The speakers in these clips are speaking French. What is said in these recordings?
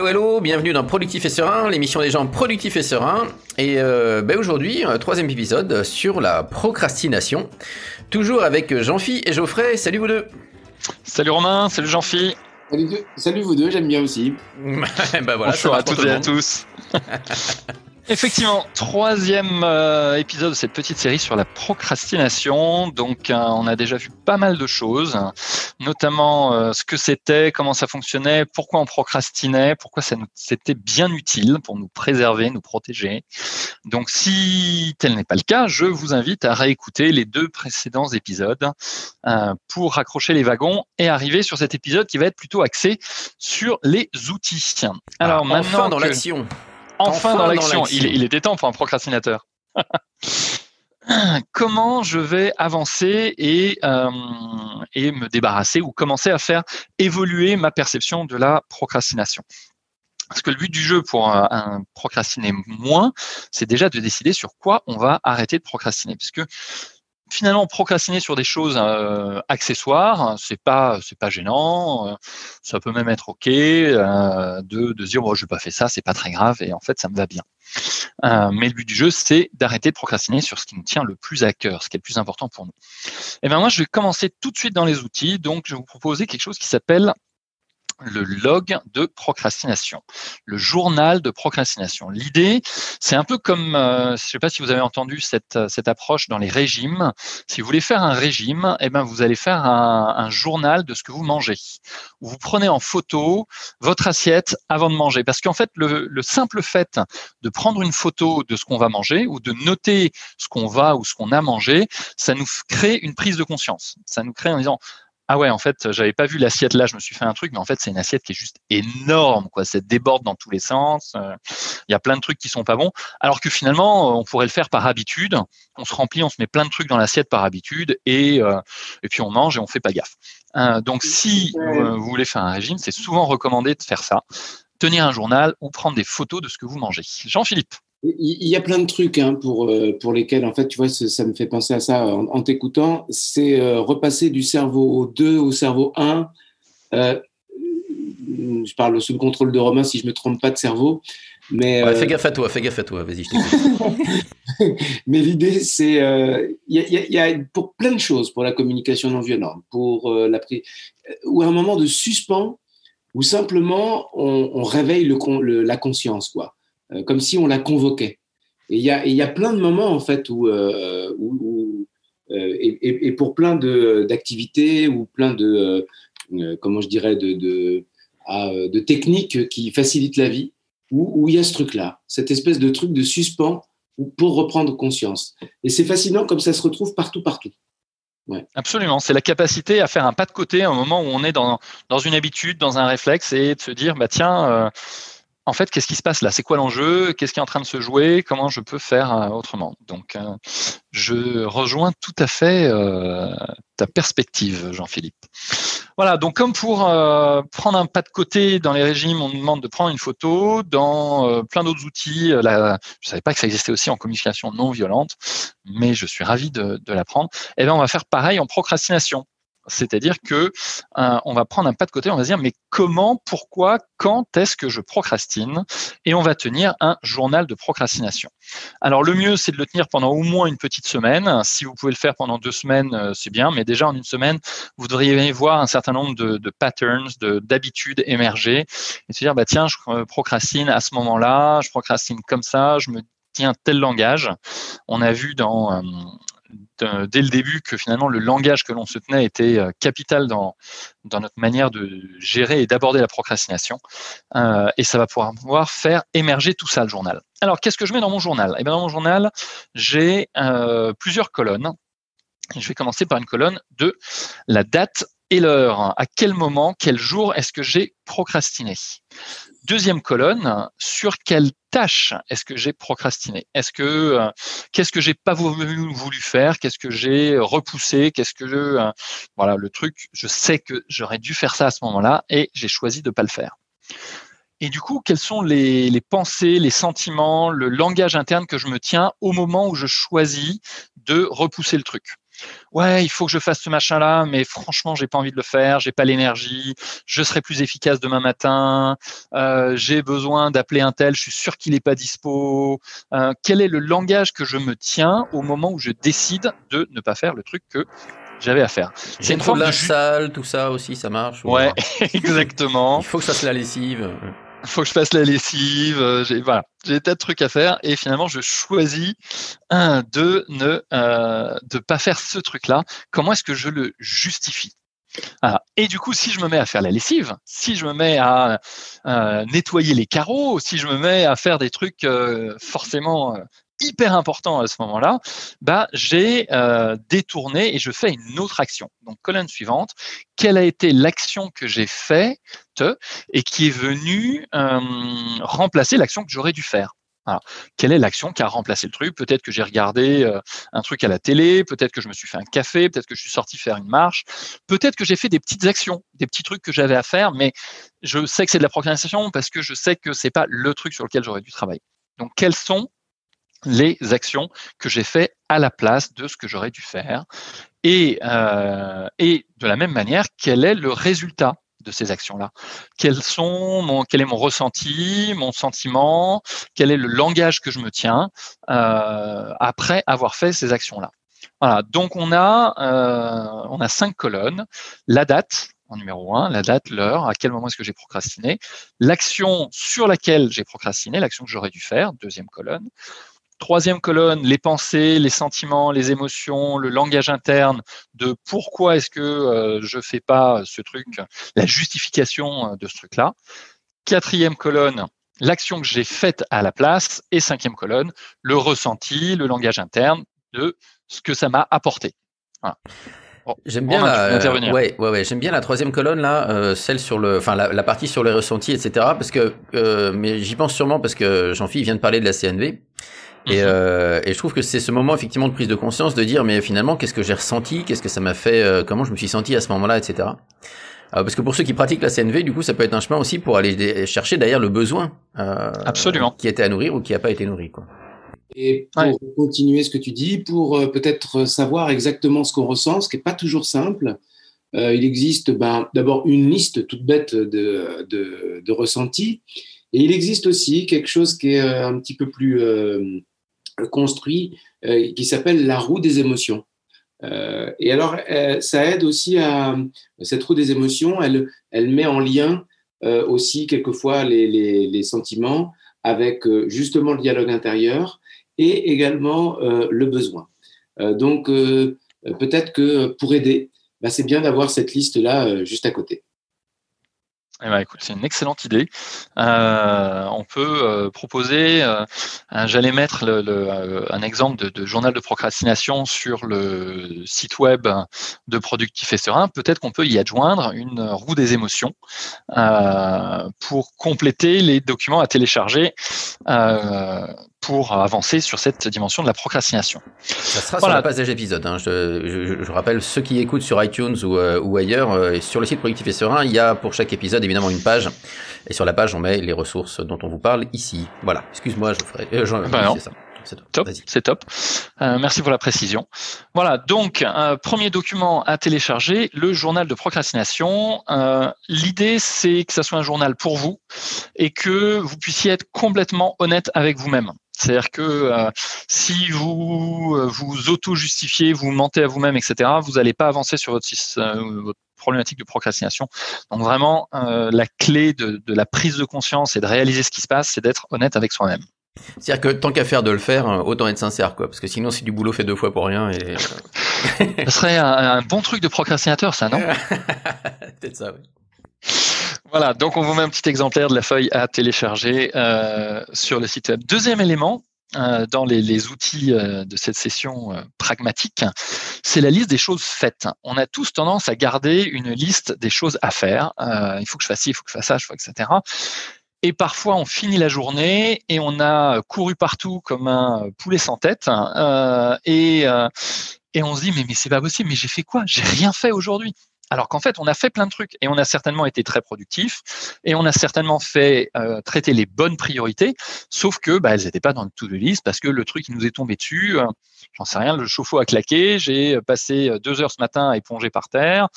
Hello, hello, bienvenue dans Productif et Serein, l'émission des gens productifs et sereins. Et euh, ben aujourd'hui, troisième épisode sur la procrastination. Toujours avec Jean-Phi et Geoffrey. Salut vous deux. Salut Romain, salut Jean-Phi. Salut, vous deux, j'aime bien aussi. bah voilà, Bonjour à toutes et à tous. Effectivement, troisième euh, épisode de cette petite série sur la procrastination. Donc, euh, on a déjà vu pas mal de choses, notamment euh, ce que c'était, comment ça fonctionnait, pourquoi on procrastinait, pourquoi ça c'était bien utile pour nous préserver, nous protéger. Donc, si tel n'est pas le cas, je vous invite à réécouter les deux précédents épisodes pour raccrocher les wagons et arriver sur cet épisode qui va être plutôt axé sur les outils. Alors, ah, maintenant dans l'action enfin, dans l'action. Il, était temps pour un procrastinateur. Comment je vais avancer et, euh, et me débarrasser ou commencer à faire évoluer ma perception de la procrastination? Parce que le but du jeu pour un, procrastiner moins, c'est déjà de décider sur quoi on va arrêter de procrastiner. Puisque finalement procrastiner sur des choses euh, accessoires, c'est pas c'est pas gênant, euh, ça peut même être ok euh, de, de dire bon je n'ai pas fait ça, c'est pas très grave et en fait ça me va bien. mais le but du jeu c'est d'arrêter de procrastiner sur ce qui nous tient le plus à cœur, ce qui est le plus important pour nous. Et bien moi je vais commencer tout de suite dans les outils, donc je vais vous proposer quelque chose qui s'appelle le log de procrastination, le journal de procrastination. L'idée, c'est un peu comme, euh, je ne sais pas si vous avez entendu cette, cette approche dans les régimes. Si vous voulez faire un régime, eh ben vous allez faire un, un journal de ce que vous mangez. Vous prenez en photo votre assiette avant de manger, parce qu'en fait, le, le simple fait de prendre une photo de ce qu'on va manger ou de noter ce qu'on va ou ce qu'on a mangé, ça nous crée une prise de conscience. Ça nous crée en disant ah ouais, en fait, j'avais pas vu l'assiette là, je me suis fait un truc, mais en fait, c'est une assiette qui est juste énorme, quoi. Ça déborde dans tous les sens. Euh, il y a plein de trucs qui sont pas bons. Alors que finalement, on pourrait le faire par habitude. On se remplit, on se met plein de trucs dans l'assiette par habitude et, euh, et puis on mange et on fait pas gaffe. Euh, donc, si vous voulez faire un régime, c'est souvent recommandé de faire ça. Tenir un journal ou prendre des photos de ce que vous mangez. Jean-Philippe. Il y a plein de trucs hein, pour, euh, pour lesquels, en fait, tu vois, ça me fait penser à ça en, t'écoutant. C'est euh, repasser du cerveau 2 au cerveau 1. Euh, je parle sous le contrôle de Romain si je me trompe pas de cerveau. Mais, fais gaffe à toi, fais gaffe à toi, vas-y. mais l'idée, c'est. Il y, y, a pour plein de choses, pour la communication non violente, pour la ou un moment de suspens où simplement on, on réveille le, la conscience, quoi. Euh, comme si on la convoquait. Et il y a, y a, plein de moments, en fait, où, euh, où, euh, et, pour plein d'activités ou plein de, comment je dirais, de, ah, de, techniques qui facilitent la vie, où, il y a ce truc-là, cette espèce de truc de suspens pour reprendre conscience. Et c'est fascinant comme ça se retrouve partout, partout. Absolument, c'est la capacité à faire un pas de côté à un moment où on est dans, dans une habitude, dans un réflexe et de se dire, bah tiens, en fait, qu'est-ce qui se passe là? C'est quoi l'enjeu? Qu'est-ce qui est en train de se jouer? Comment je peux faire euh, autrement? Donc, euh, je rejoins tout à fait euh, ta perspective, Jean-Philippe. Voilà, donc comme pour prendre un pas de côté dans les régimes, on nous demande de prendre une photo. Dans plein d'autres outils, je ne savais pas que ça existait aussi en communication non violente, mais je suis ravi de, l'apprendre. Et eh bien, on va faire pareil en procrastination. C'est-à-dire que euh, on va prendre un pas de côté, on va dire mais comment, pourquoi, quand est-ce que je procrastine Et on va tenir un journal de procrastination? Alors le mieux, c'est de le tenir pendant au moins une petite semaine. Si vous pouvez le faire pendant deux semaines, euh, c'est bien, mais déjà en une semaine, vous devriez voir un certain nombre de, de patterns, d'habitudes émerger et se dire bah tiens, je euh, procrastine à ce moment-là, je procrastine comme ça, je me tiens tel langage. On a vu dans dès le début que finalement le langage que l'on se tenait était euh, capital dans, notre manière de gérer et d'aborder la procrastination. Euh, et ça va pouvoir faire émerger tout ça, le journal. Alors, qu'est-ce que je mets dans mon journal? Eh bien, dans mon journal, j'ai euh, plusieurs colonnes. Je vais commencer par une colonne de la date et l'heure. À quel moment, quel jour est-ce que j'ai procrastiné? Deuxième colonne, sur quelle tâche est-ce que j'ai procrastiné? Est-ce que euh, qu'est-ce que j'ai pas voulu, faire? Qu'est-ce que j'ai repoussé? Qu'est-ce que euh, voilà le truc Je sais que j'aurais dû faire ça à ce moment-là et j'ai choisi de pas le faire. Et du coup, quels sont les, pensées, les sentiments, le langage interne que je me tiens au moment où je choisis de repousser le truc? Ouais, il faut que je fasse ce machin-là, mais franchement, j'ai pas envie de le faire, j'ai pas l'énergie, je serai plus efficace demain matin, euh, j'ai besoin d'appeler un tel, je suis sûr qu'il n'est pas dispo. Euh, quel est le langage que je me tiens au moment où je décide de ne pas faire le truc que j'avais à faire? C'est une forme de salle, tout ça aussi, ça marche. Ouais, exactement. Il faut que ça fasse la lessive faut que je fasse la lessive, euh, j'ai voilà, tas de trucs à faire et finalement je choisis un de ne euh, de pas faire ce truc-là. Comment est-ce que je le justifie? Et du coup, si je me mets à faire la lessive, si je me mets à euh, nettoyer les carreaux, si je me mets à faire des trucs forcément hyper important à ce moment-là, bah, j'ai euh, détourné et je fais une autre action. Donc, colonne suivante, quelle a été l'action que j'ai faite et qui est venue euh, remplacer l'action que j'aurais dû faire? Quelle est l'action qui a remplacé le truc? Peut-être que j'ai regardé euh, un truc à la télé, peut-être que je me suis fait un café, peut-être que je suis sorti faire une marche, peut-être que j'ai fait des petites actions, des petits trucs que j'avais à faire, mais je sais que c'est de la procrastination parce que je sais que c'est pas le truc sur lequel j'aurais dû travailler. Donc, quels sont les actions que j'ai fait à la place de ce que j'aurais dû faire. Et, euh, de la même manière, quel est le résultat de ces actions-là? Quels sont Quel est mon ressenti, mon sentiment? Quel est le langage que je me tiens euh, après avoir fait ces actions-là? Voilà. Donc on a euh, on a cinq colonnes. La date, en numéro un, la date, l'heure, à quel moment est-ce que j'ai procrastiné, l'action sur laquelle j'ai procrastiné, l'action que j'aurais dû faire, deuxième colonne, Troisième colonne, les pensées, les sentiments, les émotions, le langage interne de pourquoi est-ce que euh, je fais pas ce truc, la justification euh, de ce truc-là. Quatrième colonne, l'action que j'ai faite à la place. Et cinquième colonne, le ressenti, le langage interne de ce que ça m'a apporté. j'aime bien, la, ouais, ouais, j'aime bien la troisième colonne là, euh, celle sur le, enfin la, partie sur les ressentis, etc. Parce que, mais j'y pense sûrement parce que Jean-Philippe vient de parler de la CNV. Et, mhm. euh, et, je trouve que c'est ce moment effectivement de prise de conscience de dire mais finalement qu'est-ce que j'ai ressenti, qu'est-ce que ça m'a fait, euh, comment je me suis senti à ce moment-là, etc. Euh, parce que pour ceux qui pratiquent la CNV, du coup, ça peut être un chemin aussi pour aller chercher derrière le besoin euh, Absolument. qui était à nourrir ou qui n'a pas été nourri. Quoi. Et pour continuer ce que tu dis, pour euh, peut-être savoir exactement ce qu'on ressent, ce qui n'est pas toujours simple, euh, il existe ben, d'abord une liste toute bête de, de, de ressentis. Et il existe aussi quelque chose qui est un petit peu plus construit euh, qui s'appelle la roue des émotions. Euh, et alors, euh, ça aide aussi à cette roue des émotions, elle, elle met en lien aussi quelquefois les, les, sentiments avec justement le dialogue intérieur et également le besoin. donc, peut-être que pour aider, bah, c'est bien d'avoir cette liste-là juste à côté. Eh ben, écoute, c'est une excellente idée. Euh, on peut euh, proposer, euh, j'allais mettre le, un exemple de, journal de procrastination sur le site web de Productif et Serein. Peut-être qu'on peut y adjoindre une roue des émotions pour compléter les documents à télécharger pour avancer sur cette dimension de la procrastination. Ça sera sur la page des épisodes. Hein. Je, je, rappelle, ceux qui écoutent sur iTunes ou, euh, ou ailleurs, euh, sur le site Productif et Serein, il y a pour chaque épisode évidemment une page. Et sur la page, on met les ressources dont on vous parle ici. Voilà. Excuse-moi, je ferai. Euh, ben c'est ça. C'est top. C'est top. Euh, merci pour la précision. Voilà, donc premier document à télécharger, le journal de procrastination. Euh, L'idée, c'est que ça soit un journal pour vous et que vous puissiez être complètement honnête avec vous-même. C'est-à-dire que euh, si vous euh, vous auto-justifiez, vous mentez à vous-même, etc., vous n'allez pas avancer sur votre, euh, votre, problématique de procrastination. Donc vraiment, la clé de, de la prise de conscience et de réaliser ce qui se passe, c'est d'être honnête avec soi-même. C'est-à-dire que tant qu'à faire de le faire, autant être sincère, quoi. Parce que sinon, c'est du boulot fait deux fois pour rien. Et... Ce serait un, un, bon truc de procrastinateur, ça, non? Peut-être ça, oui. Voilà, donc on vous met un petit exemplaire de la feuille à télécharger euh, sur le site web. Deuxième élément, euh, dans les, outils euh, de cette session pragmatique, c'est la liste des choses faites. On a tous tendance à garder une liste des choses à faire. Il faut que je fasse ci, il faut que je fasse ça, faut, etc. Et parfois, on finit la journée et on a couru partout comme un poulet sans tête. et, et on se dit, mais, mais c'est pas possible, mais j'ai fait quoi? J'ai rien fait aujourd'hui. Alors qu'en fait, on a fait plein de trucs et on a certainement été très productif et on a certainement fait euh, traiter les bonnes priorités, sauf que bah, elles n'étaient pas dans le to-do list parce que le truc qui nous est tombé dessus, euh, j'en sais rien, le chauffe-eau a claqué, j'ai passé deux heures ce matin à éponger par terre,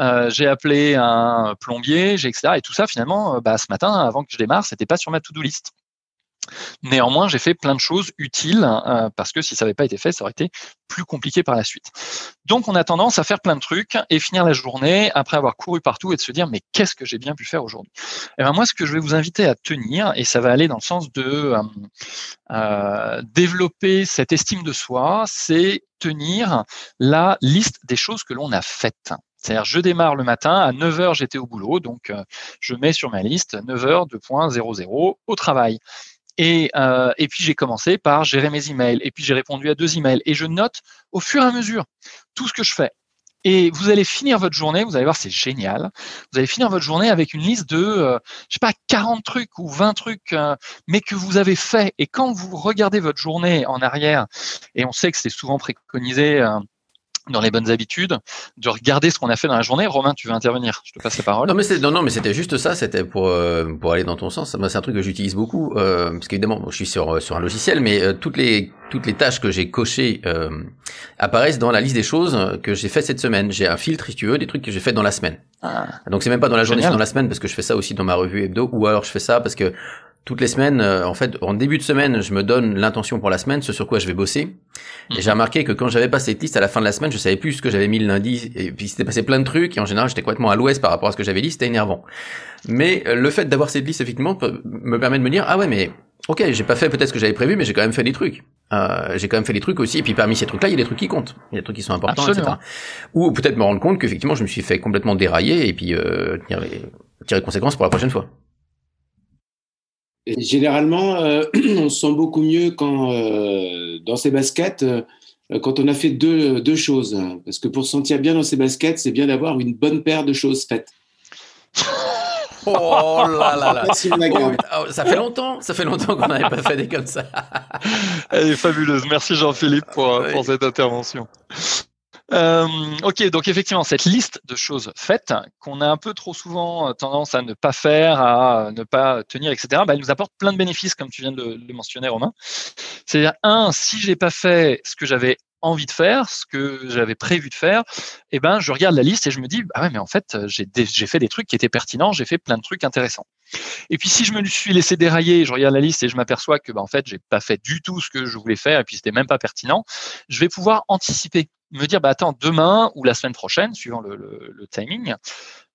euh, j'ai appelé un plombier, j'ai etc. Et tout ça, finalement, bah, ce matin, avant que je démarre, c'était pas sur ma to-do list. Néanmoins, j'ai fait plein de choses utiles euh, parce que si ça n'avait pas été fait, ça aurait été plus compliqué par la suite. Donc, on a tendance à faire plein de trucs et finir la journée après avoir couru partout et de se dire mais qu'est-ce que j'ai bien pu faire aujourd'hui? Eh ben moi, ce que je vais vous inviter à tenir et ça va aller dans le sens de euh, euh, développer cette estime de soi, c'est tenir la liste des choses que l'on a faites. C'est-à-dire, je démarre le matin, à 9h, j'étais au boulot, donc je mets sur ma liste 9h, 2.00 au travail. Et, euh, et puis j'ai commencé par gérer mes emails, et puis j'ai répondu à deux emails, et je note au fur et à mesure tout ce que je fais. Et vous allez finir votre journée, vous allez voir, c'est génial. Vous allez finir votre journée avec une liste de, euh, je sais pas, 40 trucs ou 20 trucs, euh, mais que vous avez fait. Et quand vous regardez votre journée en arrière, et on sait que c'est souvent préconisé euh, dans les bonnes habitudes, de regarder ce qu'on a fait dans la journée. Romain, tu veux intervenir? Je te passe la parole. Non, mais c'est non, non, mais c'était juste ça. C'était pour euh, pour aller dans ton sens. Moi, c'est un truc que j'utilise beaucoup euh, parce qu'évidemment, je suis sur sur un logiciel, mais euh, toutes les toutes les tâches que j'ai cochées euh, apparaissent dans la liste des choses que j'ai fait cette semaine. J'ai un filtre, si tu veux, des trucs que j'ai fait dans la semaine. Ah, Donc c'est même pas dans la journée, c'est dans la semaine parce que je fais ça aussi dans ma revue hebdo, ou alors je fais ça parce que toutes les semaines, euh, en fait, en début de semaine, je me donne l'intention pour la semaine, ce sur quoi je vais bosser. Et j'ai mhm. remarqué que quand j'avais pas cette liste à la fin de la semaine, je savais plus ce que j'avais mis le lundi. Et puis c'était passé plein de trucs. Et en général, j'étais complètement à l'ouest par rapport à ce que j'avais dit. C'était énervant. Mais euh, le fait d'avoir cette liste, effectivement, me permet de me dire, ah ouais, mais ok, j'ai pas fait peut-être ce que j'avais prévu, mais j'ai quand même fait des trucs. Euh, j'ai quand même fait des trucs aussi. Et puis parmi ces trucs-là, il y a des trucs qui comptent. Il y a des trucs qui sont importants, etc. Ou peut-être me rendre compte qu'effectivement, je me suis fait complètement dérailler et puis euh, tirer, tirer conséquences pour la prochaine fois généralement, euh, on se sent beaucoup mieux quand, euh, dans ses baskets, euh, quand on a fait deux, deux choses. Parce que pour se sentir bien dans ses baskets, c'est bien d'avoir une bonne paire de choses faites. Oh là là là. Oh, ça fait longtemps, ça fait longtemps qu'on n'avait pas fait des comme ça. Elle est fabuleuse. Merci Jean-Philippe pour, pour cette intervention. Euh, ok, donc effectivement, cette liste de choses faites qu'on a un peu trop souvent euh, tendance à ne pas faire, à ne pas tenir, etc., bah, elle nous apporte plein de bénéfices, comme tu viens de le mentionner, Romain. C'est-à-dire, un, si j'ai pas fait ce que j'avais envie de faire, ce que j'avais prévu de faire, eh ben, je regarde la liste et je me dis, ah ouais, mais en fait, j'ai, j'ai fait des trucs qui étaient pertinents, j'ai fait plein de trucs intéressants. Et puis, si je me suis laissé dérailler, je regarde la liste et je m'aperçois que, bah, en fait, j'ai pas fait du tout ce que je voulais faire et puis c'était même pas pertinent, je vais pouvoir anticiper me dire, bah, attends, demain ou la semaine prochaine, suivant le, le, timing,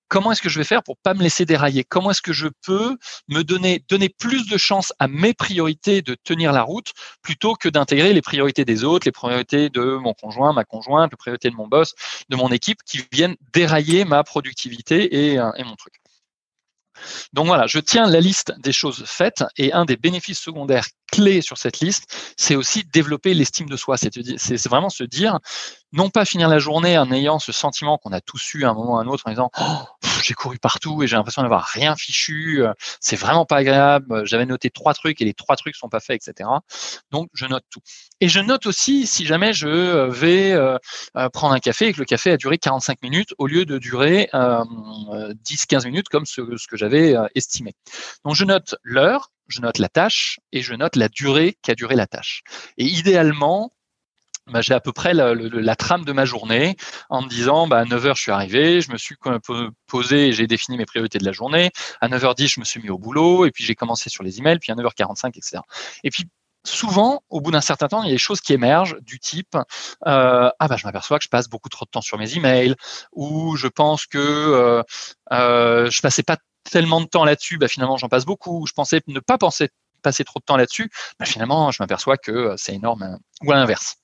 comment est-ce que je vais faire pour pas me laisser dérailler? Comment est-ce que je peux me donner, donner plus de chance à mes priorités de tenir la route plutôt que d'intégrer les priorités des autres, les priorités de mon conjoint, ma conjointe, les priorités de mon boss, de mon équipe qui viennent dérailler ma productivité et, euh, et mon truc? Donc voilà, je tiens la liste des choses faites et un des bénéfices secondaires clés sur cette liste, c'est aussi développer l'estime de soi. C'est vraiment se dire, non pas finir la journée en ayant ce sentiment qu'on a tous eu à un moment ou à un autre en disant oh, j'ai couru partout et j'ai l'impression d'avoir rien fichu, euh, c'est vraiment pas agréable, j'avais noté trois trucs et les trois trucs sont pas faits, etc. Donc je note tout. Et je note aussi si jamais je vais euh, euh, prendre un café et que le café a duré 45 minutes au lieu de durer 10-15 minutes comme ce, ce que j'avais estimé. Donc je note l'heure, je note la tâche et je note la durée qu'a duré la tâche. Et idéalement, bah, j'ai à peu près la, trame de ma journée en me disant bah, à 9h je suis arrivé, je me suis posé et j'ai défini mes priorités de la journée. À 9h10 je me suis mis au boulot et puis j'ai commencé sur les emails, puis à 9h45 etc. Et puis souvent, au bout d'un certain temps, il y a des choses qui émergent du type euh, ah bah je m'aperçois que je passe beaucoup trop de temps sur mes emails ou je pense que euh, euh, je passais pas tellement de temps là-dessus, bah, finalement j'en passe beaucoup. Je pensais ne pas penser passer trop de temps là-dessus, bah, finalement je m'aperçois que c'est énorme hein. ou à l'inverse.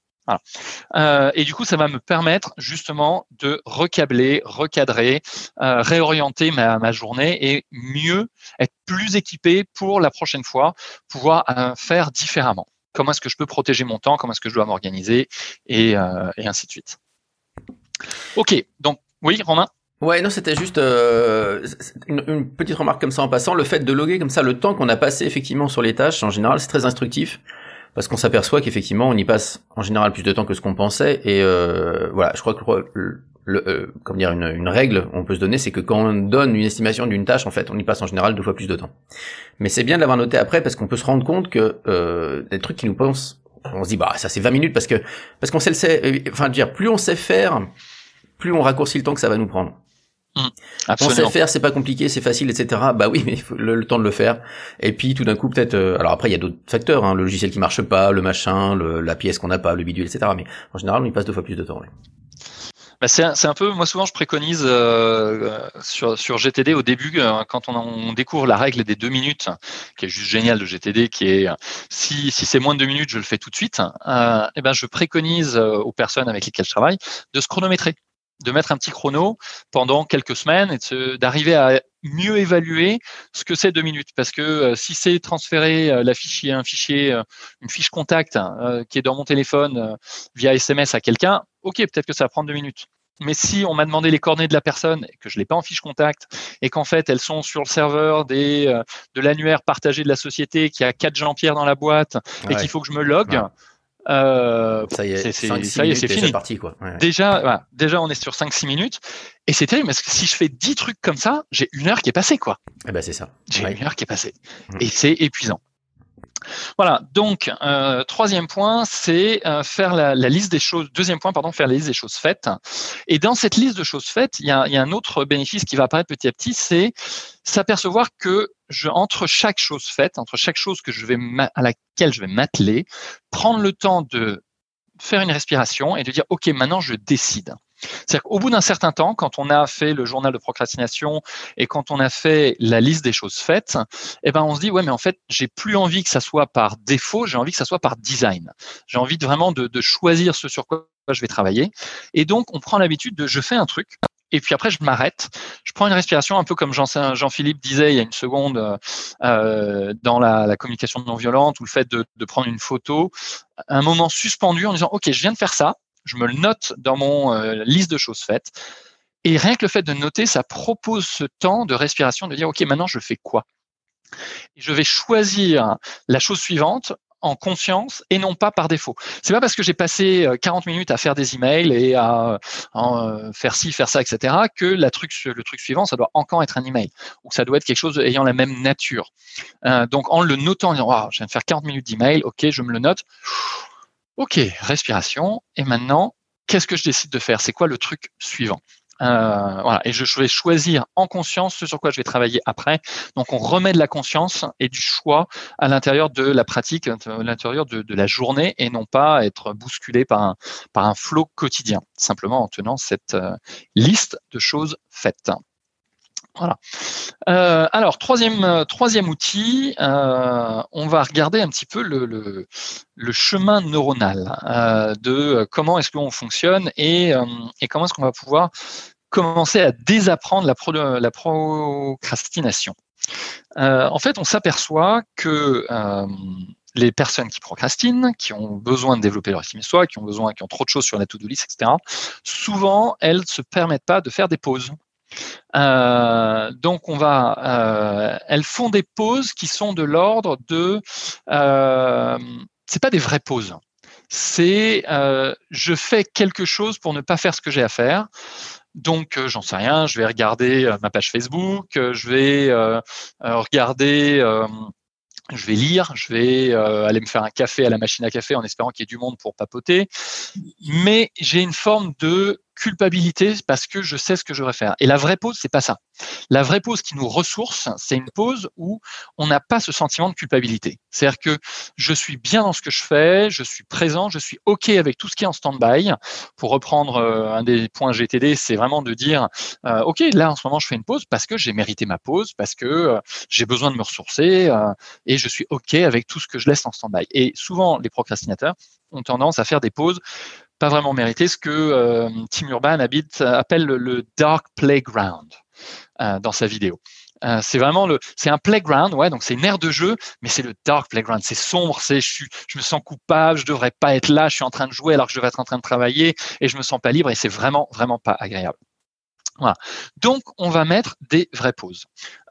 Euh, et du coup, ça va me permettre justement de recabler, recadrer, euh, réorienter ma, journée et mieux être plus équipé pour la prochaine fois, pouvoir faire différemment. Comment est-ce que je peux protéger mon temps? Comment est-ce que je dois m'organiser? Et, ainsi de suite. Ok, donc oui, Romain? Ouais, non, c'était juste euh, une, petite remarque comme ça en passant. Le fait de loguer comme ça le temps qu'on a passé effectivement sur les tâches, en général, c'est très instructif parce qu'on s'aperçoit qu'effectivement, on y passe en général plus de temps que ce qu'on pensait. Et euh, voilà, je crois que le, comme dire, une, une, règle, on peut se donner, c'est que quand on donne une estimation d'une tâche, en fait, on y passe en général deux fois plus de temps. Mais c'est bien de l'avoir noté après parce qu'on peut se rendre compte que euh, des trucs qui nous pensent, on se dit bah ça c'est 20 minutes parce que parce qu'on sait le sait, enfin dire plus on sait faire, plus on raccourcit le temps que ça va nous prendre. Mmh, on sait faire, c'est pas compliqué, c'est facile, etc. Bah oui, mais il faut le, temps de le faire. Et puis tout d'un coup, peut-être. Euh, alors après, il y a d'autres facteurs, hein, le logiciel qui marche pas, le machin, le, la pièce qu'on n'a pas, le bidule, etc. Mais en général, on y passe deux fois plus de temps. Bah c'est un, peu, moi souvent je préconise euh, sur, sur GTD au début, euh, quand on, on, découvre la règle des deux minutes, qui est juste génial de GTD, qui est si, si c'est moins de deux minutes, je le fais tout de suite, euh, et ben je préconise aux personnes avec lesquelles je travaille de se chronométrer de mettre un petit chrono pendant quelques semaines et d'arriver à mieux évaluer ce que c'est deux minutes. Parce que euh, si c'est transférer euh, la fichier, un fichier, euh, une fiche contact qui est dans mon téléphone via SMS à quelqu'un, ok, peut-être que ça va prendre deux minutes. Mais si on m'a demandé les coordonnées de la personne et que je l'ai pas en fiche contact et qu'en fait elles sont sur le serveur des, de l'annuaire partagé de la société qui a quatre Jean-Pierre dans la boîte et qu'il faut que je me log, euh, ça y est, c'est fini. Parti, quoi. Déjà, déjà, on est sur 5-6 minutes. Et c'est terrible parce que si je fais 10 trucs comme ça, j'ai une heure qui est passée, quoi. Eh ben, c'est ça. J'ai une heure qui est passée. Mm. Et c'est épuisant. Voilà, donc euh, troisième point, c'est euh, faire la, liste des choses. Deuxième point, pardon, faire la liste des choses faites. Et dans cette liste de choses faites, il y a, y a un autre bénéfice qui va apparaître petit à petit, c'est s'apercevoir que je, entre chaque chose faite, entre chaque chose que je vais à laquelle je vais m'atteler, prendre le temps de faire une respiration et de dire ok maintenant je décide. C'est-à-dire qu'au bout d'un certain temps, quand on a fait le journal de procrastination et quand on a fait la liste des choses faites, eh ben on se dit ouais mais en fait j'ai plus envie que ça soit par défaut, j'ai envie que ça soit par design. J'ai envie vraiment de, de choisir ce sur quoi je vais travailler. Et donc on prend l'habitude de je fais un truc, et puis après je m'arrête, je prends une respiration un peu comme Jean-Philippe disait il y a une seconde euh, dans la, communication non violente ou le fait de, de, prendre une photo, un moment suspendu en disant ok je viens de faire ça, je me le note dans mon euh, liste de choses faites. Et rien que le fait de noter, ça propose ce temps de respiration, de dire, OK, maintenant je fais quoi? Je vais choisir la chose suivante en conscience et non pas par défaut. C'est pas parce que j'ai passé 40 euh, minutes à faire des emails et à, euh, faire ci, faire ça, etc., que truc, le truc suivant, ça doit encore être un email ou ça doit être quelque chose ayant la même nature. donc en le notant, en disant, je viens de faire 40 minutes d'email, ok, je me le note. Ok, respiration. Et maintenant, qu'est-ce que je décide de faire? C'est quoi le truc suivant? Euh, voilà, et je vais choisir en conscience ce sur quoi je vais travailler après. Donc, on remet de la conscience et du choix à l'intérieur de la pratique, à l'intérieur de, la journée, et non pas être bousculé par un, par un flot quotidien, simplement en tenant cette euh, liste de choses faites. Voilà. Euh, alors, troisième, euh, outil, euh, on va regarder un petit peu le, chemin neuronal de comment est-ce qu'on fonctionne et, comment est-ce qu'on va pouvoir commencer à désapprendre la procrastination. en fait, on s'aperçoit que les personnes qui procrastinent, qui ont besoin de développer leur estime de soi, qui ont besoin, qui ont trop de choses sur la to-do list, etc., souvent, elles ne se permettent pas de faire des pauses euh, donc on va, euh, elles font des pauses qui sont de l'ordre de, euh, c'est pas des vraies pauses. C'est euh, je fais quelque chose pour ne pas faire ce que j'ai à faire. Donc, j'en sais rien, je vais regarder ma page Facebook, je vais regarder je vais lire, je vais aller me faire un café à la machine à café en espérant qu'il y ait du monde pour papoter. Mais j'ai une forme de culpabilité parce que je sais ce que je devrais faire. Et la vraie pause, c'est pas ça. La vraie pause qui nous ressource, c'est une pause où on n'a pas ce sentiment de culpabilité. C'est-à-dire que je suis bien dans ce que je fais, je suis présent, je suis OK avec tout ce qui est en stand-by. Pour reprendre euh, un des points GTD, c'est vraiment de dire, euh, OK, là, en ce moment, je fais une pause parce que j'ai mérité ma pause, parce que euh, j'ai besoin de me ressourcer et je suis OK avec tout ce que je laisse en stand-by. Et souvent, les procrastinateurs ont tendance à faire des pauses pas vraiment mérité, ce que euh, Tim Urban habite, appelle le, dark playground euh, dans sa vidéo. Euh, c'est vraiment le, c'est un playground, ouais, donc c'est une aire de jeu, mais c'est le dark playground, c'est sombre, c'est, je, je me sens coupable, je devrais pas être là, je suis en train de jouer alors que je devrais être en train de travailler et je me sens pas libre et c'est vraiment, vraiment pas agréable. Voilà. Donc, on va mettre des vraies pauses.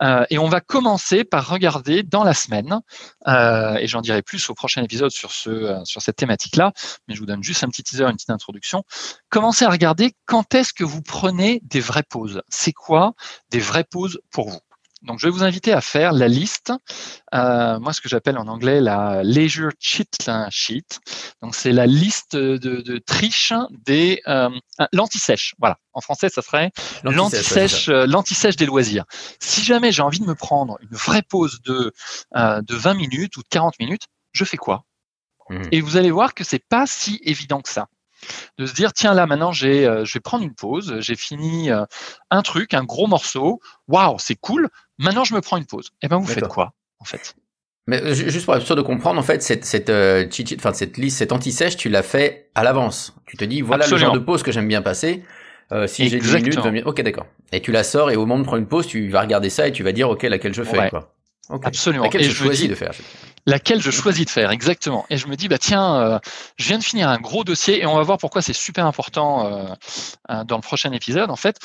Euh, et on va commencer par regarder dans la semaine, euh, et j'en dirai plus au prochain épisode sur, ce, euh, sur cette thématique-là, mais je vous donne juste un petit teaser, une petite introduction. Commencez à regarder quand est-ce que vous prenez des vraies pauses. C'est quoi des vraies pauses pour vous? Donc, je vais vous inviter à faire la liste, euh, moi, ce que j'appelle en anglais la leisure cheat sheet. Donc, c'est la liste de, de triche des euh, l'anti-sèche. Voilà. En français, ça serait l'anti-sèche, euh, l'anti-sèche des loisirs. Si jamais j'ai envie de me prendre une vraie pause de euh, de 20 minutes ou de 40 minutes, je fais quoi? Mmh. Et vous allez voir que c'est pas si évident que ça de se dire tiens là maintenant j'ai euh, je vais prendre une pause, j'ai fini euh, un truc, un gros morceau, waouh c'est cool, maintenant je me prends une pause. Et eh ben vous faites quoi en fait? Mais euh, juste pour être sûr de comprendre, en fait, cette, cette, enfin, cette liste, cette anti-sèche, tu l'as fait à l'avance. Tu te dis, voilà le genre de pause que j'aime bien passer. si j'ai 10 minutes, minutes, ok, d'accord. Et tu la sors et au moment de prendre une pause, tu vas regarder ça et tu vas dire, ok, laquelle je fais, quoi. Absolument. Laquelle je choisis de faire. Laquelle je choisis de faire, exactement. Et je me dis, bah tiens, euh, je viens de finir un gros dossier et on va voir pourquoi c'est super important euh, euh, dans le prochain épisode. En fait,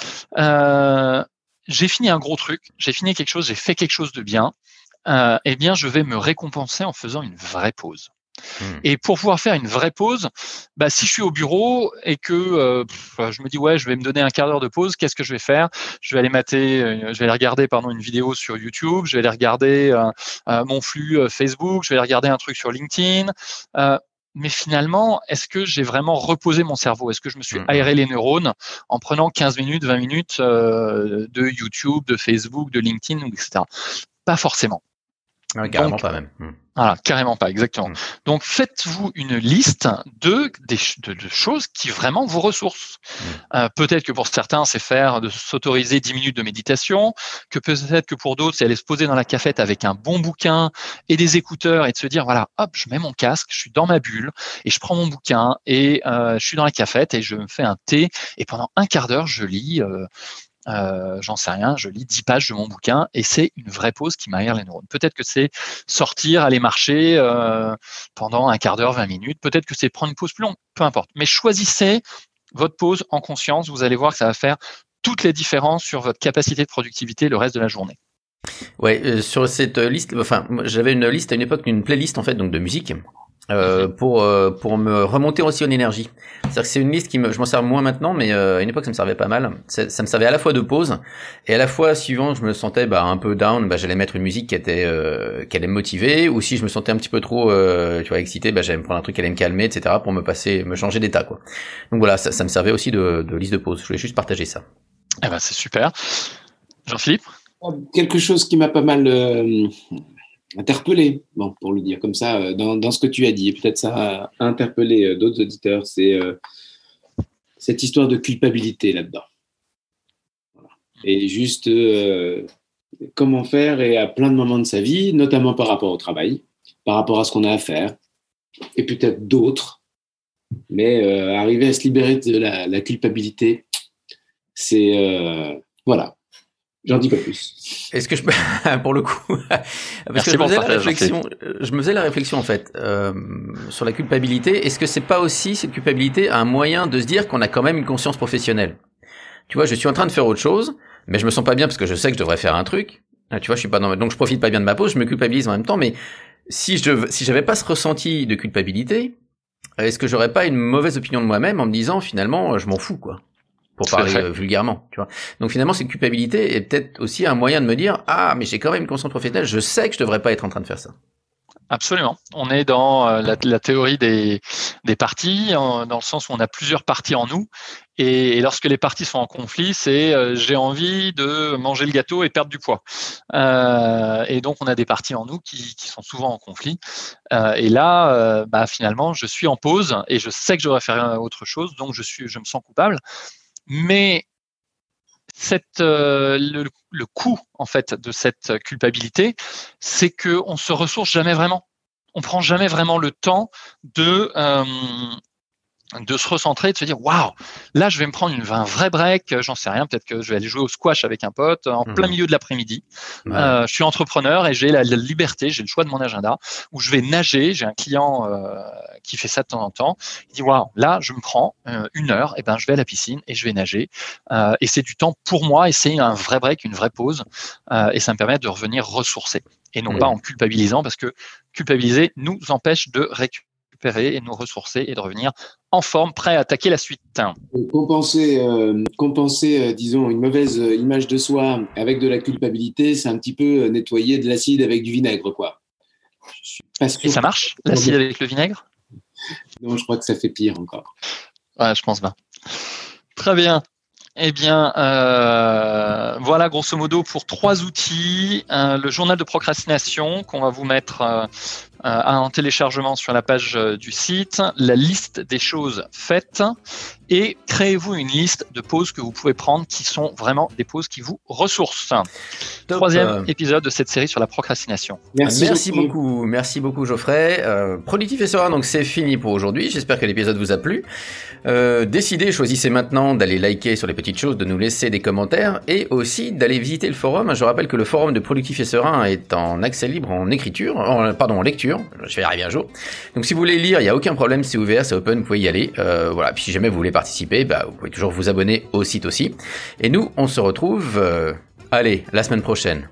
j'ai fini un gros truc, j'ai fini quelque chose, j'ai fait quelque chose de bien. eh bien, je vais me récompenser en faisant une vraie pause. Hmm. Et pour pouvoir faire une vraie pause, bah, si je suis au bureau et que euh, je me dis ouais, je vais me donner un quart d'heure de pause, qu'est-ce que je vais faire? Je vais aller mater, euh, je vais aller regarder pardon une vidéo sur YouTube, je vais aller regarder euh, mon flux Facebook, je vais aller regarder un truc sur LinkedIn. Mais finalement, est-ce que j'ai vraiment reposé mon cerveau? Est-ce que je me suis hmm. aéré les neurones en prenant 15 minutes, 20 minutes de YouTube, de Facebook, de LinkedIn, etc. Pas forcément. Carrément pas même. Hmm. Voilà, carrément pas, exactement. Mm. Donc faites-vous une liste de, de, choses qui vraiment vous ressourcent. Mm. Euh, peut-être que pour certains, c'est faire de s'autoriser 10 minutes de méditation, que peut-être que pour d'autres, c'est aller se poser dans la cafette avec un bon bouquin et des écouteurs et de se dire, voilà, hop, je mets mon casque, je suis dans ma bulle et je prends mon bouquin et euh, je suis dans la cafette et je me fais un thé et pendant un quart d'heure, je lis euh, euh, j'en sais rien, je lis 10 pages de mon bouquin et c'est une vraie pause qui m'aère les neurones. Peut-être que c'est sortir, aller marcher euh, pendant un quart d'heure, 20 minutes, peut-être que c'est prendre une pause plus longue, peu importe. Mais choisissez votre pause en conscience, vous allez voir que ça va faire toutes les différences sur votre capacité de productivité le reste de la journée. Ouais, euh, sur cette liste, enfin, j'avais une liste à une époque, une playlist en fait, donc de musique. Euh, pour euh, pour me remonter aussi en énergie. C'est-à-dire que c'est une liste qui me, je m'en sers moins maintenant, mais euh, à une époque ça me servait pas mal. Ça, me servait à la fois de pause et à la fois suivant je me sentais bah, un peu down, bah, j'allais mettre une musique qui était qui allait me motiver, ou si je me sentais un petit peu trop tu vois excité, bah, j'allais me prendre un truc qui allait me calmer, etc. pour me passer, me changer d'état quoi. Donc voilà, ça, ça me servait aussi de, de liste de pause. Je voulais juste partager ça. Eh ben c'est super. Jean-Philippe? Quelque chose qui m'a pas mal interpellé, bon, pour le dire comme ça, euh, dans, dans ce que tu as dit, et peut-être ça a interpellé euh, d'autres auditeurs, c'est euh, cette histoire de culpabilité là-dedans. Et juste comment faire et à plein de moments de sa vie, notamment par rapport au travail, par rapport à ce qu'on a à faire, et peut-être d'autres, mais arriver à se libérer de la, la culpabilité, c'est voilà, J'en dis pas plus. Est-ce que je pour le coup parce que je me faisais la réflexion, je me faisais la réflexion en fait euh, sur la culpabilité. Est-ce que c'est pas aussi cette culpabilité un moyen de se dire qu'on a quand même une conscience professionnelle? Tu vois, je suis en train de faire autre chose, mais je me sens pas bien parce que je sais que je devrais faire un truc. Ah, tu vois, je suis pas dans donc je profite pas bien de ma pause, je me culpabilise en même temps. Mais si je si j'avais pas ce ressenti de culpabilité, est-ce que j'aurais pas une mauvaise opinion de moi-même en me disant finalement je m'en fous quoi? Pour parler euh, vulgairement, tu vois. Donc finalement, cette culpabilité est peut-être aussi un moyen de me dire ah mais j'ai quand même une conscience professionnelle, je sais que je devrais pas être en train de faire ça. Absolument. On est dans euh, la, théorie des, des parties, dans le sens où on a plusieurs parties en nous. Et, lorsque les parties sont en conflit, c'est euh, j'ai envie de manger le gâteau et perdre du poids. et donc, on a des parties en nous qui, qui sont souvent en conflit. et là, bah, finalement, je suis en pause et je sais que je devrais faire autre chose, donc je, suis, je me sens coupable. Mais cette, euh, le, coût en fait de cette culpabilité, c'est que on se ressource jamais vraiment. On prend jamais vraiment le temps de euh, de se recentrer, de se dire waouh, là je vais me prendre une, un vrai break, j'en sais rien, peut-être que je vais aller jouer au squash avec un pote en plein mhm. milieu de l'après-midi. Euh, je suis entrepreneur et j'ai la, liberté, j'ai le choix de mon agenda où je vais nager. J'ai un client euh, qui fait ça de temps en temps. Il dit waouh, là je me prends euh, une heure, et ben je vais à la piscine et je vais nager et c'est du temps pour moi et c'est un vrai break, une vraie pause et ça me permet de revenir ressourcer et non pas en culpabilisant parce que culpabiliser nous empêche de récupérer récupérer et nous ressourcer et de revenir en forme, prêt à attaquer la suite. Compenser, euh, compenser euh, disons, une mauvaise image de soi avec de la culpabilité, c'est un petit peu euh, nettoyer de l'acide avec du vinaigre, quoi. Et ça marche, l'acide avec le vinaigre? Non, je crois que ça fait pire encore. Ouais, je pense pas. Très bien. Eh bien, euh, voilà grosso modo pour trois outils. Euh, le journal de procrastination qu'on va vous mettre euh, en téléchargement sur la page du site, la liste des choses faites et créez-vous une liste de pauses que vous pouvez prendre qui sont vraiment des pauses qui vous ressourcent. Troisième épisode de cette série sur la procrastination. Merci, beaucoup. merci beaucoup Geoffrey. Productif et serein, donc c'est fini pour aujourd'hui. J'espère que l'épisode vous a plu. Décidez, choisissez maintenant d'aller liker sur les petites choses, de nous laisser des commentaires et aussi d'aller visiter le forum. Je rappelle que le forum de Productif et Serein est en accès libre en écriture, pardon, en lecture. Je vais y arriver un jour. Donc si vous voulez lire, il n'y a aucun problème, c'est ouvert, c'est open, vous pouvez y aller. Euh, voilà. Puis si jamais vous voulez participer, bah, vous pouvez toujours vous abonner au site aussi. Et nous, on se retrouve, euh, allez, la semaine prochaine.